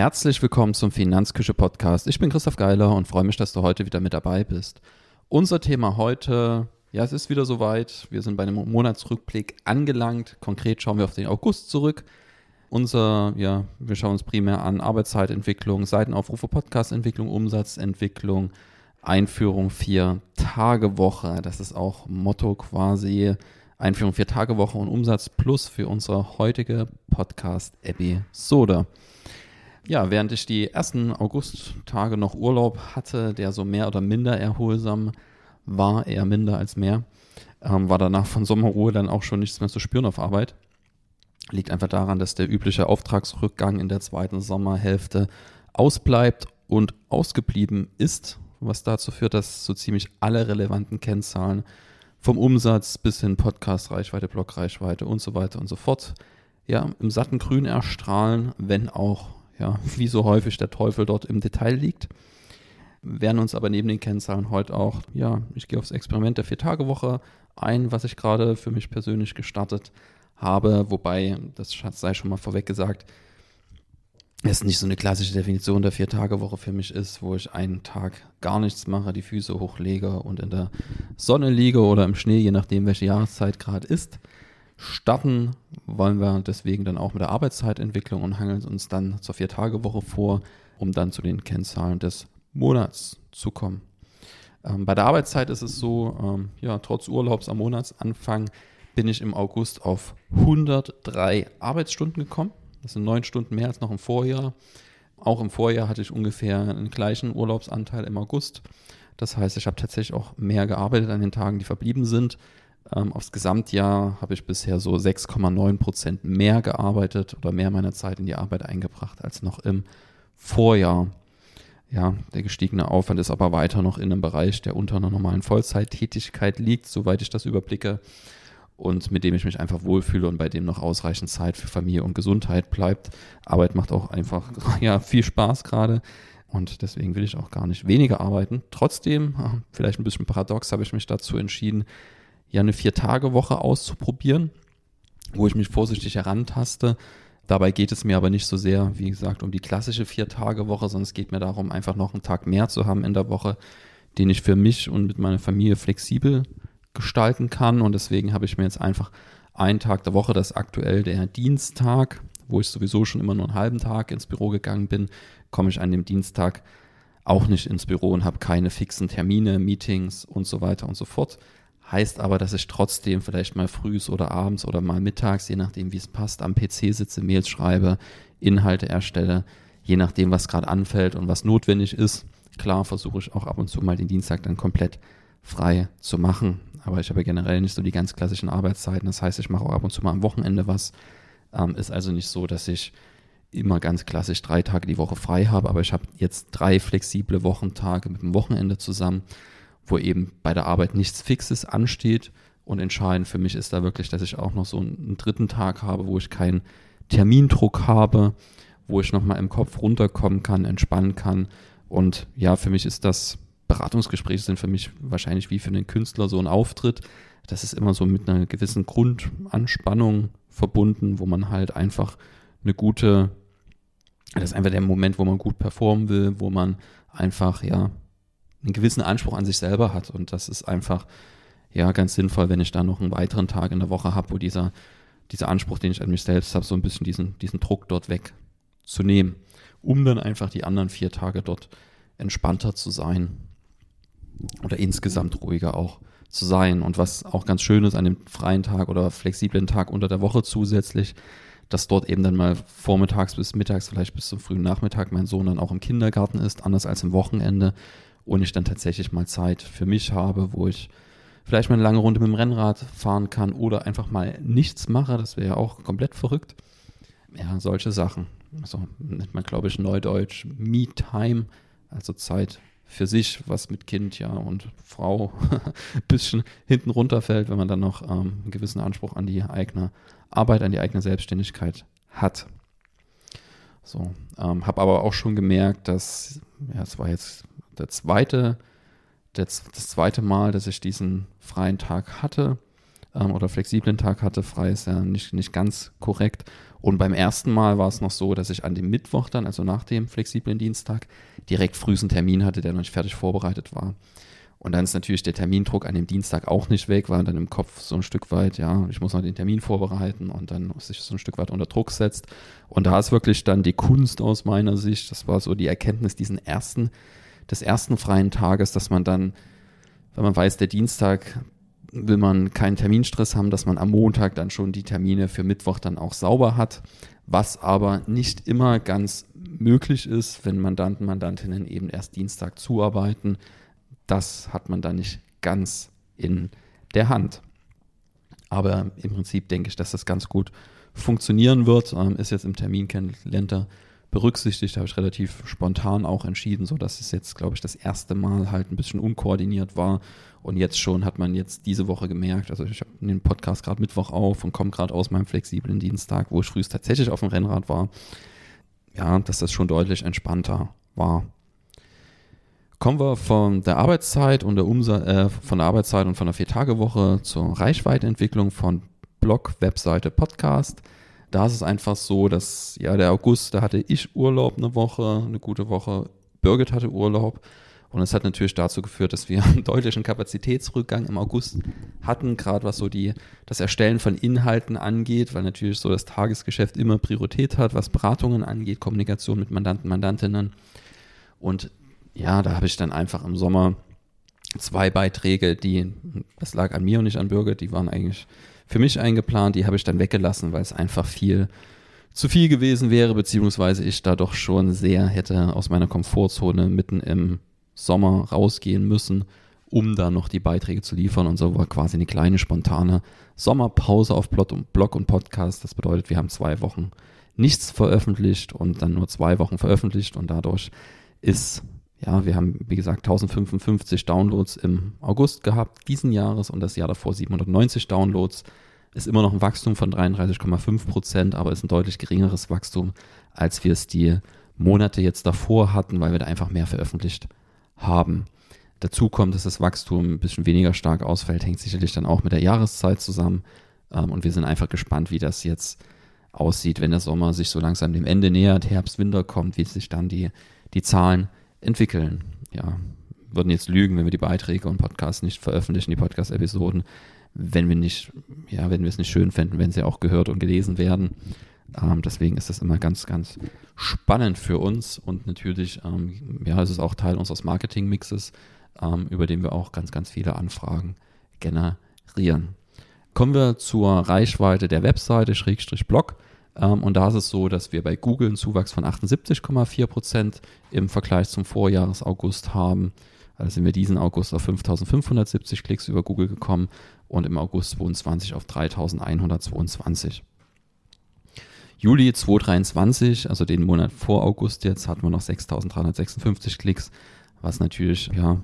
Herzlich willkommen zum Finanzküche Podcast. Ich bin Christoph Geiler und freue mich, dass du heute wieder mit dabei bist. Unser Thema heute, ja, es ist wieder soweit. Wir sind bei einem Monatsrückblick angelangt. Konkret schauen wir auf den August zurück. Unser, ja, wir schauen uns primär an Arbeitszeitentwicklung, Seitenaufrufe, Podcastentwicklung, Umsatzentwicklung, Einführung vier Tage Woche. Das ist auch Motto quasi. Einführung vier Tage Woche und Umsatz plus für unsere heutige Podcast-Episode ja, während ich die ersten Augusttage noch Urlaub hatte, der so mehr oder minder erholsam war, eher minder als mehr, ähm, war danach von Sommerruhe dann auch schon nichts mehr zu spüren auf Arbeit. Liegt einfach daran, dass der übliche Auftragsrückgang in der zweiten Sommerhälfte ausbleibt und ausgeblieben ist, was dazu führt, dass so ziemlich alle relevanten Kennzahlen vom Umsatz bis hin Podcast-Reichweite, Blog-Reichweite und so weiter und so fort ja, im satten Grün erstrahlen, wenn auch ja, wie so häufig der Teufel dort im Detail liegt. Werden uns aber neben den Kennzahlen heute auch, ja, ich gehe aufs Experiment der Vier-Tage-Woche ein, was ich gerade für mich persönlich gestartet habe, wobei, das sei schon mal vorweg gesagt, es nicht so eine klassische Definition der Vier-Tage-Woche für mich ist, wo ich einen Tag gar nichts mache, die Füße hochlege und in der Sonne liege oder im Schnee, je nachdem, welche Jahreszeit gerade ist starten, wollen wir deswegen dann auch mit der Arbeitszeitentwicklung und hangeln uns dann zur Vier-Tage-Woche vor, um dann zu den Kennzahlen des Monats zu kommen. Ähm, bei der Arbeitszeit ist es so, ähm, ja, trotz Urlaubs am Monatsanfang bin ich im August auf 103 Arbeitsstunden gekommen. Das sind neun Stunden mehr als noch im Vorjahr. Auch im Vorjahr hatte ich ungefähr einen gleichen Urlaubsanteil im August. Das heißt, ich habe tatsächlich auch mehr gearbeitet an den Tagen, die verblieben sind. Ähm, aufs Gesamtjahr habe ich bisher so 6,9 Prozent mehr gearbeitet oder mehr meiner Zeit in die Arbeit eingebracht als noch im Vorjahr. Ja, der gestiegene Aufwand ist aber weiter noch in einem Bereich, der unter einer normalen Vollzeittätigkeit liegt, soweit ich das überblicke und mit dem ich mich einfach wohlfühle und bei dem noch ausreichend Zeit für Familie und Gesundheit bleibt. Arbeit macht auch einfach ja, viel Spaß gerade und deswegen will ich auch gar nicht weniger arbeiten. Trotzdem, vielleicht ein bisschen paradox, habe ich mich dazu entschieden, ja eine Vier-Tage-Woche auszuprobieren, wo ich mich vorsichtig herantaste. Dabei geht es mir aber nicht so sehr, wie gesagt, um die klassische Vier-Tage-Woche, sondern es geht mir darum, einfach noch einen Tag mehr zu haben in der Woche, den ich für mich und mit meiner Familie flexibel gestalten kann. Und deswegen habe ich mir jetzt einfach einen Tag der Woche, das ist aktuell der Dienstag, wo ich sowieso schon immer nur einen halben Tag ins Büro gegangen bin, komme ich an dem Dienstag auch nicht ins Büro und habe keine fixen Termine, Meetings und so weiter und so fort. Heißt aber, dass ich trotzdem vielleicht mal frühs oder abends oder mal mittags, je nachdem wie es passt, am PC sitze, Mails schreibe, Inhalte erstelle, je nachdem, was gerade anfällt und was notwendig ist. Klar versuche ich auch ab und zu mal den Dienstag dann komplett frei zu machen. Aber ich habe generell nicht so die ganz klassischen Arbeitszeiten. Das heißt, ich mache auch ab und zu mal am Wochenende was. Ähm, ist also nicht so, dass ich immer ganz klassisch drei Tage die Woche frei habe, aber ich habe jetzt drei flexible Wochentage mit dem Wochenende zusammen wo eben bei der Arbeit nichts Fixes ansteht. Und entscheidend für mich ist da wirklich, dass ich auch noch so einen dritten Tag habe, wo ich keinen Termindruck habe, wo ich nochmal im Kopf runterkommen kann, entspannen kann. Und ja, für mich ist das, Beratungsgespräche sind für mich wahrscheinlich wie für einen Künstler so ein Auftritt. Das ist immer so mit einer gewissen Grundanspannung verbunden, wo man halt einfach eine gute, das ist einfach der Moment, wo man gut performen will, wo man einfach, ja, einen gewissen Anspruch an sich selber hat. Und das ist einfach ja ganz sinnvoll, wenn ich da noch einen weiteren Tag in der Woche habe, wo dieser, dieser Anspruch, den ich an mich selbst habe, so ein bisschen diesen, diesen Druck dort wegzunehmen, um dann einfach die anderen vier Tage dort entspannter zu sein oder insgesamt ruhiger auch zu sein. Und was auch ganz schön ist an dem freien Tag oder flexiblen Tag unter der Woche zusätzlich, dass dort eben dann mal vormittags bis mittags, vielleicht bis zum frühen Nachmittag mein Sohn dann auch im Kindergarten ist, anders als im Wochenende und ich dann tatsächlich mal Zeit für mich habe, wo ich vielleicht mal eine lange Runde mit dem Rennrad fahren kann oder einfach mal nichts mache. Das wäre ja auch komplett verrückt. Ja, solche Sachen. Also nennt man, glaube ich, neudeutsch Me-Time, also Zeit für sich, was mit Kind ja und Frau ein bisschen hinten runterfällt, wenn man dann noch ähm, einen gewissen Anspruch an die eigene Arbeit, an die eigene Selbstständigkeit hat. So, ähm, habe aber auch schon gemerkt, dass, ja, es war jetzt der zweite, der, das zweite Mal, dass ich diesen freien Tag hatte. ähm, oder flexiblen Tag hatte. Frei ist ja nicht, nicht ganz korrekt. Und beim ersten Mal war es noch so, dass ich an dem Mittwoch dann, also nach dem flexiblen Dienstag, direkt frühesen Termin hatte, der noch nicht fertig vorbereitet war. Und dann ist natürlich der Termindruck an dem Dienstag auch nicht weg, war dann im Kopf so ein Stück weit, ja, ich muss noch den Termin vorbereiten und dann sich so ein Stück weit unter Druck setzt. Und da ist wirklich dann die Kunst aus meiner Sicht, das war so die Erkenntnis diesen ersten, des ersten freien Tages, dass man dann, wenn man weiß, der Dienstag will man keinen Terminstress haben, dass man am Montag dann schon die Termine für Mittwoch dann auch sauber hat, was aber nicht immer ganz möglich ist, wenn Mandanten, Mandantinnen eben erst Dienstag zuarbeiten das hat man da nicht ganz in der Hand. Aber im Prinzip denke ich, dass das ganz gut funktionieren wird. Ähm, ist jetzt im Terminkalender berücksichtigt, habe ich relativ spontan auch entschieden, so dass es jetzt, glaube ich, das erste Mal halt ein bisschen unkoordiniert war. Und jetzt schon hat man jetzt diese Woche gemerkt, also ich habe den Podcast gerade Mittwoch auf und komme gerade aus meinem flexiblen Dienstag, wo ich frühest tatsächlich auf dem Rennrad war. Ja, dass das schon deutlich entspannter war. Kommen wir von der Arbeitszeit und der Umsatz, äh, von der Arbeitszeit und von der Vier-Tage-Woche zur Reichweiteentwicklung von Blog, Webseite, Podcast. Da ist es einfach so, dass ja der August, da hatte ich Urlaub eine Woche, eine gute Woche. Birgit hatte Urlaub. Und es hat natürlich dazu geführt, dass wir einen deutlichen Kapazitätsrückgang im August hatten, gerade was so die, das Erstellen von Inhalten angeht, weil natürlich so das Tagesgeschäft immer Priorität hat, was Beratungen angeht, Kommunikation mit Mandanten, Mandantinnen. Und ja, da habe ich dann einfach im Sommer zwei Beiträge, die, das lag an mir und nicht an Bürger, die waren eigentlich für mich eingeplant, die habe ich dann weggelassen, weil es einfach viel zu viel gewesen wäre, beziehungsweise ich da doch schon sehr hätte aus meiner Komfortzone mitten im Sommer rausgehen müssen, um da noch die Beiträge zu liefern. Und so war quasi eine kleine spontane Sommerpause auf Blog und Podcast. Das bedeutet, wir haben zwei Wochen nichts veröffentlicht und dann nur zwei Wochen veröffentlicht und dadurch ist ja, wir haben, wie gesagt, 1055 Downloads im August gehabt, diesen Jahres und das Jahr davor 790 Downloads. Ist immer noch ein Wachstum von 33,5 Prozent, aber ist ein deutlich geringeres Wachstum, als wir es die Monate jetzt davor hatten, weil wir da einfach mehr veröffentlicht haben. Dazu kommt, dass das Wachstum ein bisschen weniger stark ausfällt, hängt sicherlich dann auch mit der Jahreszeit zusammen. Ähm, und wir sind einfach gespannt, wie das jetzt aussieht, wenn der Sommer sich so langsam dem Ende nähert, Herbst, Winter kommt, wie sich dann die, die Zahlen entwickeln. Ja, würden jetzt lügen, wenn wir die Beiträge und Podcasts nicht veröffentlichen, die Podcast-Episoden, wenn wir nicht, ja, wenn wir es nicht schön fänden, wenn sie auch gehört und gelesen werden. Ähm, deswegen ist das immer ganz, ganz spannend für uns und natürlich, ähm, ja, es ist auch Teil unseres Marketing-Mixes, ähm, über den wir auch ganz, ganz viele Anfragen generieren. Kommen wir zur Reichweite der Webseite, Schrägstrich Blog. Ähm, und da ist es so, dass wir bei Google einen Zuwachs von 78,4 Prozent im Vergleich zum Vorjahres-August haben. Also sind wir diesen August auf 5570 Klicks über Google gekommen und im August 22 auf 3122. Juli 2023, also den Monat vor August jetzt, hatten wir noch 6356 Klicks, was natürlich ja,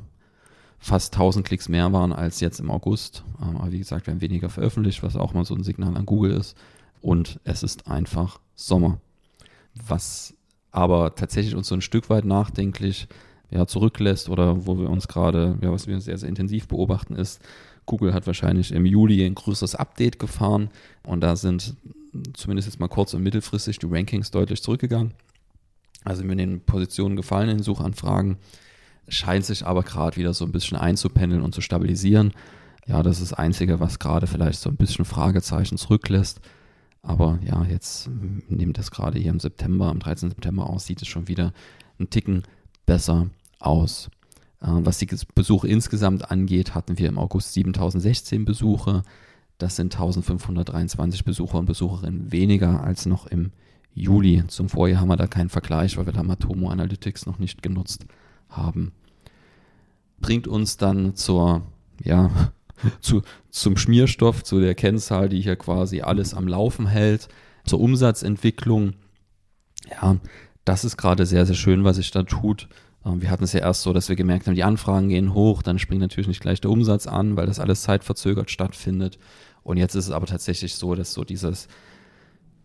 fast 1000 Klicks mehr waren als jetzt im August. Ähm, aber wie gesagt, wir haben weniger veröffentlicht, was auch mal so ein Signal an Google ist und es ist einfach Sommer. Was aber tatsächlich uns so ein Stück weit nachdenklich ja, zurücklässt oder wo wir uns gerade, ja, was wir sehr, sehr intensiv beobachten, ist, Google hat wahrscheinlich im Juli ein größeres Update gefahren und da sind zumindest jetzt mal kurz- und mittelfristig die Rankings deutlich zurückgegangen. Also in den Positionen gefallen in Suchanfragen, scheint sich aber gerade wieder so ein bisschen einzupendeln und zu stabilisieren. Ja, das ist das Einzige, was gerade vielleicht so ein bisschen Fragezeichen zurücklässt. Aber ja, jetzt nimmt das gerade hier im September, am 13. September aus, sieht es schon wieder einen Ticken besser aus. Äh, was die Besuche insgesamt angeht, hatten wir im August 7016 Besuche. Das sind 1523 Besucher und Besucherinnen weniger als noch im Juli. Zum Vorjahr haben wir da keinen Vergleich, weil wir da Matomo Analytics noch nicht genutzt haben. Bringt uns dann zur ja, zu, zum Schmierstoff, zu der Kennzahl, die hier quasi alles am Laufen hält, zur Umsatzentwicklung. Ja, das ist gerade sehr, sehr schön, was sich da tut. Ähm, wir hatten es ja erst so, dass wir gemerkt haben, die Anfragen gehen hoch, dann springt natürlich nicht gleich der Umsatz an, weil das alles zeitverzögert stattfindet. Und jetzt ist es aber tatsächlich so, dass so dieses,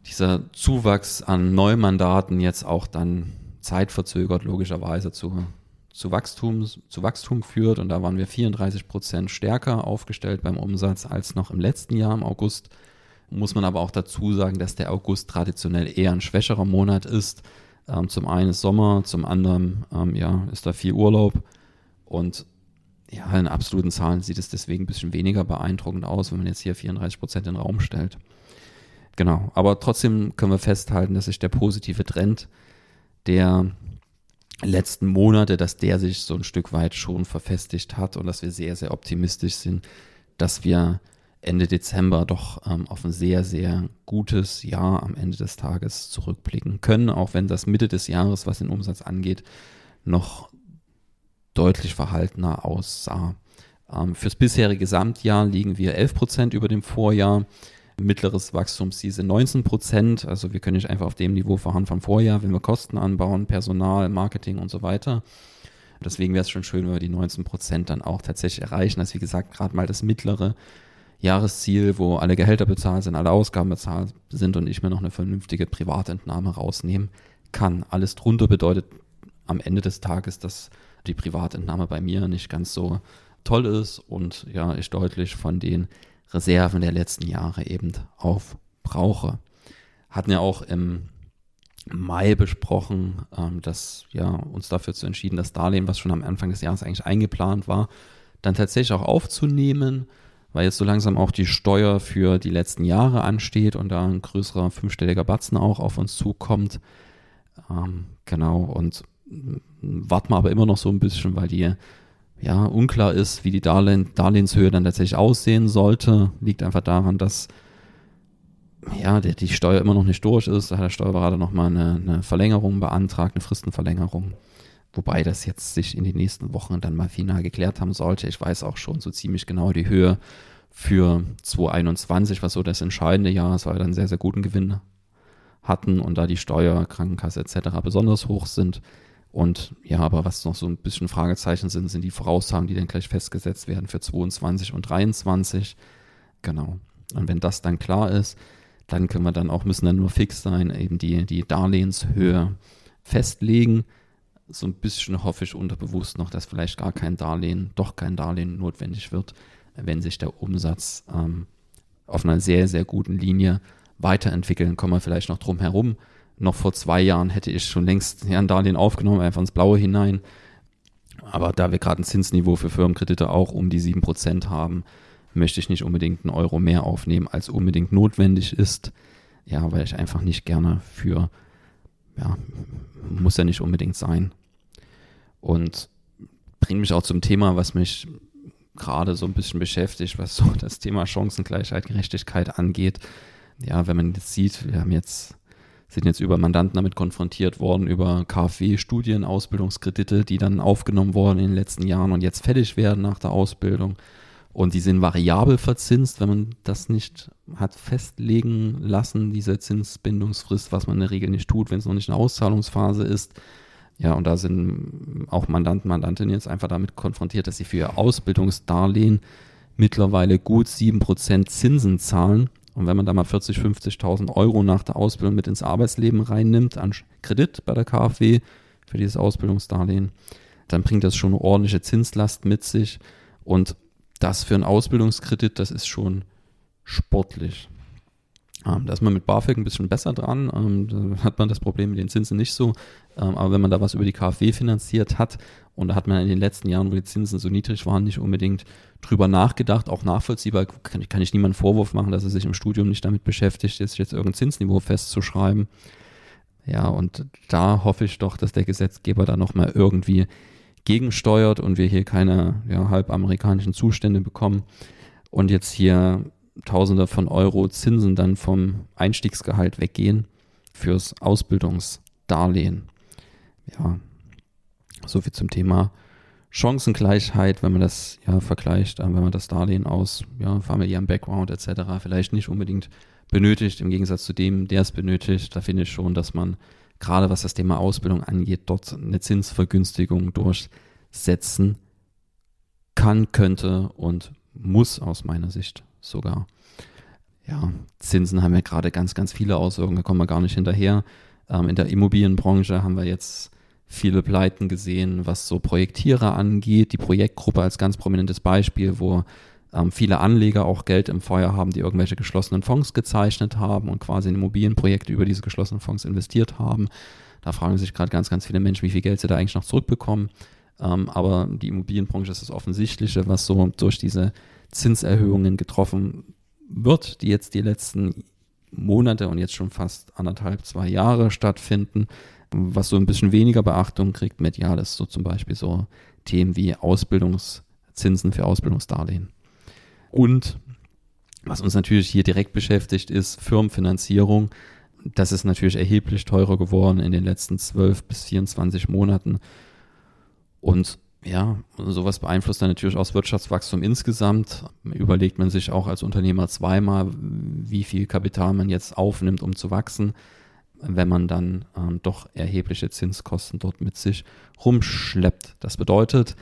dieser Zuwachs an Neumandaten jetzt auch dann zeitverzögert logischerweise zu, zu Wachstum, zu Wachstum führt. Und da waren wir 34 Prozent stärker aufgestellt beim Umsatz als noch im letzten Jahr im August. Muss man aber auch dazu sagen, dass der August traditionell eher ein schwächerer Monat ist. Ähm, zum einen ist Sommer, zum anderen ähm, ja, ist da viel Urlaub. Und ja, in absoluten Zahlen sieht es deswegen ein bisschen weniger beeindruckend aus, wenn man jetzt hier 34 Prozent in den Raum stellt. Genau, aber trotzdem können wir festhalten, dass sich der positive Trend der letzten Monate, dass der sich so ein Stück weit schon verfestigt hat und dass wir sehr, sehr optimistisch sind, dass wir Ende Dezember doch ähm, auf ein sehr, sehr gutes Jahr am Ende des Tages zurückblicken können, auch wenn das Mitte des Jahres, was den Umsatz angeht, noch deutlich verhaltener aussah. Ähm, fürs bisherige Gesamtjahr liegen wir 11 Prozent über dem Vorjahr. Mittleres Wachstumsziel 19 Prozent. Also wir können nicht einfach auf dem Niveau verharren vom Vorjahr, wenn wir Kosten anbauen, Personal, Marketing und so weiter. Deswegen wäre es schon schön, wenn wir die 19 Prozent dann auch tatsächlich erreichen. Ist wie gesagt gerade mal das mittlere Jahresziel, wo alle Gehälter bezahlt sind, alle Ausgaben bezahlt sind und ich mir noch eine vernünftige Privatentnahme rausnehmen kann. Alles drunter bedeutet am Ende des Tages, dass die Privatentnahme bei mir nicht ganz so toll ist und ja, ich deutlich von den Reserven der letzten Jahre eben aufbrauche. Hatten ja auch im Mai besprochen, ähm, dass ja uns dafür zu entschieden, das Darlehen, was schon am Anfang des Jahres eigentlich eingeplant war, dann tatsächlich auch aufzunehmen, weil jetzt so langsam auch die Steuer für die letzten Jahre ansteht und da ein größerer fünfstelliger Batzen auch auf uns zukommt. Ähm, genau, und warten wir aber immer noch so ein bisschen, weil die ja unklar ist, wie die Darlehen, Darlehenshöhe dann tatsächlich aussehen sollte. Liegt einfach daran, dass ja, die, die Steuer immer noch nicht durch ist. Da hat der Steuerberater nochmal eine, eine Verlängerung beantragt, eine Fristenverlängerung. Wobei das jetzt sich in den nächsten Wochen dann mal final geklärt haben sollte. Ich weiß auch schon so ziemlich genau die Höhe für 2021, was so das entscheidende Jahr ist, weil wir dann sehr, sehr guten Gewinn hatten und da die Steuer, Krankenkasse etc. besonders hoch sind. Und ja, aber was noch so ein bisschen Fragezeichen sind, sind die Voraussagen, die dann gleich festgesetzt werden für 22 und 23. Genau. Und wenn das dann klar ist, dann können wir dann auch, müssen dann nur fix sein, eben die, die Darlehenshöhe festlegen. So ein bisschen hoffe ich unterbewusst noch, dass vielleicht gar kein Darlehen, doch kein Darlehen notwendig wird, wenn sich der Umsatz ähm, auf einer sehr, sehr guten Linie weiterentwickeln. Kommen wir vielleicht noch drum herum noch vor zwei Jahren hätte ich schon längst ein Darlehen aufgenommen, einfach ins Blaue hinein. Aber da wir gerade ein Zinsniveau für Firmenkredite auch um die 7% haben, möchte ich nicht unbedingt einen Euro mehr aufnehmen, als unbedingt notwendig ist. Ja, weil ich einfach nicht gerne für, ja, muss ja nicht unbedingt sein. Und bringt mich auch zum Thema, was mich gerade so ein bisschen beschäftigt, was so das Thema Chancengleichheit, Gerechtigkeit angeht. Ja, wenn man jetzt sieht, wir haben jetzt sind jetzt über Mandanten damit konfrontiert worden, über KfW-Studien, Ausbildungskredite, die dann aufgenommen wurden in den letzten Jahren und jetzt fertig werden nach der Ausbildung. Und die sind variabel verzinst, wenn man das nicht hat festlegen lassen, diese Zinsbindungsfrist, was man in der Regel nicht tut, wenn es noch nicht eine Auszahlungsphase ist. Ja, und da sind auch Mandanten, Mandantinnen jetzt einfach damit konfrontiert, dass sie für ihr Ausbildungsdarlehen mittlerweile gut 7% Zinsen zahlen und wenn man da mal 40, 50.000 Euro nach der Ausbildung mit ins Arbeitsleben reinnimmt, an Kredit bei der KfW für dieses Ausbildungsdarlehen, dann bringt das schon eine ordentliche Zinslast mit sich. Und das für einen Ausbildungskredit, das ist schon sportlich. Ähm, da ist man mit BAföG ein bisschen besser dran. Ähm, da hat man das Problem mit den Zinsen nicht so. Ähm, aber wenn man da was über die KfW finanziert hat und da hat man in den letzten Jahren, wo die Zinsen so niedrig waren, nicht unbedingt drüber nachgedacht, auch nachvollziehbar, kann, kann ich niemanden Vorwurf machen, dass er sich im Studium nicht damit beschäftigt, jetzt, jetzt irgendein Zinsniveau festzuschreiben. Ja, und da hoffe ich doch, dass der Gesetzgeber da nochmal irgendwie gegensteuert und wir hier keine ja, halb amerikanischen Zustände bekommen und jetzt hier Tausende von Euro Zinsen dann vom Einstiegsgehalt weggehen fürs Ausbildungsdarlehen. Ja, so viel zum Thema Chancengleichheit, wenn man das ja vergleicht, äh, wenn man das Darlehen aus ja, familiärem Background etc. vielleicht nicht unbedingt benötigt, im Gegensatz zu dem, der es benötigt, da finde ich schon, dass man gerade was das Thema Ausbildung angeht, dort eine Zinsvergünstigung durchsetzen kann, könnte und muss aus meiner Sicht sogar. Ja, Zinsen haben ja gerade ganz, ganz viele Auswirkungen, da kommen wir gar nicht hinterher. Ähm, in der Immobilienbranche haben wir jetzt viele Pleiten gesehen, was so Projektierer angeht. Die Projektgruppe als ganz prominentes Beispiel, wo ähm, viele Anleger auch Geld im Feuer haben, die irgendwelche geschlossenen Fonds gezeichnet haben und quasi in Immobilienprojekte über diese geschlossenen Fonds investiert haben. Da fragen sich gerade ganz, ganz viele Menschen, wie viel Geld sie da eigentlich noch zurückbekommen. Ähm, aber die Immobilienbranche ist das Offensichtliche, was so durch diese Zinserhöhungen getroffen wird, die jetzt die letzten Monate und jetzt schon fast anderthalb, zwei Jahre stattfinden. Was so ein bisschen weniger Beachtung kriegt medial ist so zum Beispiel so Themen wie Ausbildungszinsen für Ausbildungsdarlehen. Und was uns natürlich hier direkt beschäftigt, ist Firmenfinanzierung. Das ist natürlich erheblich teurer geworden in den letzten 12 bis 24 Monaten. Und ja, sowas beeinflusst dann natürlich auch das Wirtschaftswachstum insgesamt. Überlegt man sich auch als Unternehmer zweimal, wie viel Kapital man jetzt aufnimmt, um zu wachsen, wenn man dann ähm, doch erhebliche Zinskosten dort mit sich rumschleppt. Das bedeutet,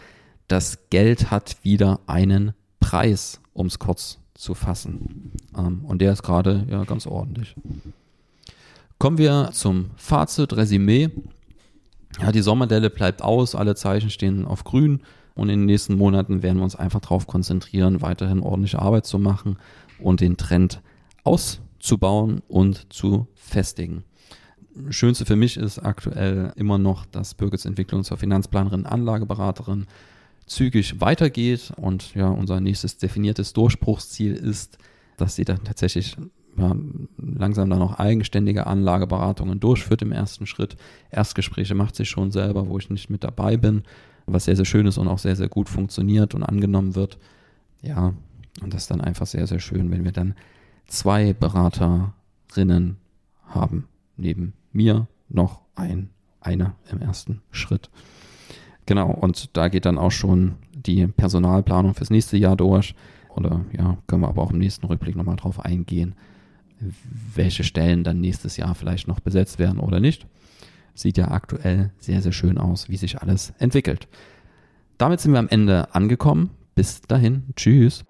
das Geld hat wieder einen Preis um es kurz zu fassen. Ähm, und der ist gerade ja ganz ordentlich. Kommen wir zum Fazit, Resümee. Ja, die Sommerdelle bleibt aus, alle Zeichen stehen auf grün und in den nächsten Monaten werden wir uns einfach darauf konzentrieren, weiterhin ordentliche Arbeit zu machen und den Trend auszubauen und zu festigen. Schönste für mich ist aktuell immer noch, dass Birgits Entwicklung zur Finanzplanerin, Anlageberaterin zügig weitergeht. Und ja, unser nächstes definiertes Durchbruchsziel ist, dass sie dann tatsächlich langsam dann auch eigenständige Anlageberatungen durchführt im ersten Schritt. Erstgespräche macht sie schon selber, wo ich nicht mit dabei bin, was sehr, sehr schön ist und auch sehr, sehr gut funktioniert und angenommen wird. Ja, und das ist dann einfach sehr, sehr schön, wenn wir dann zwei Beraterinnen haben. Neben mir noch ein, einer im ersten Schritt. Genau, und da geht dann auch schon die Personalplanung fürs nächste Jahr durch. Oder ja, können wir aber auch im nächsten Rückblick nochmal drauf eingehen, welche Stellen dann nächstes Jahr vielleicht noch besetzt werden oder nicht. Sieht ja aktuell sehr, sehr schön aus, wie sich alles entwickelt. Damit sind wir am Ende angekommen. Bis dahin, tschüss.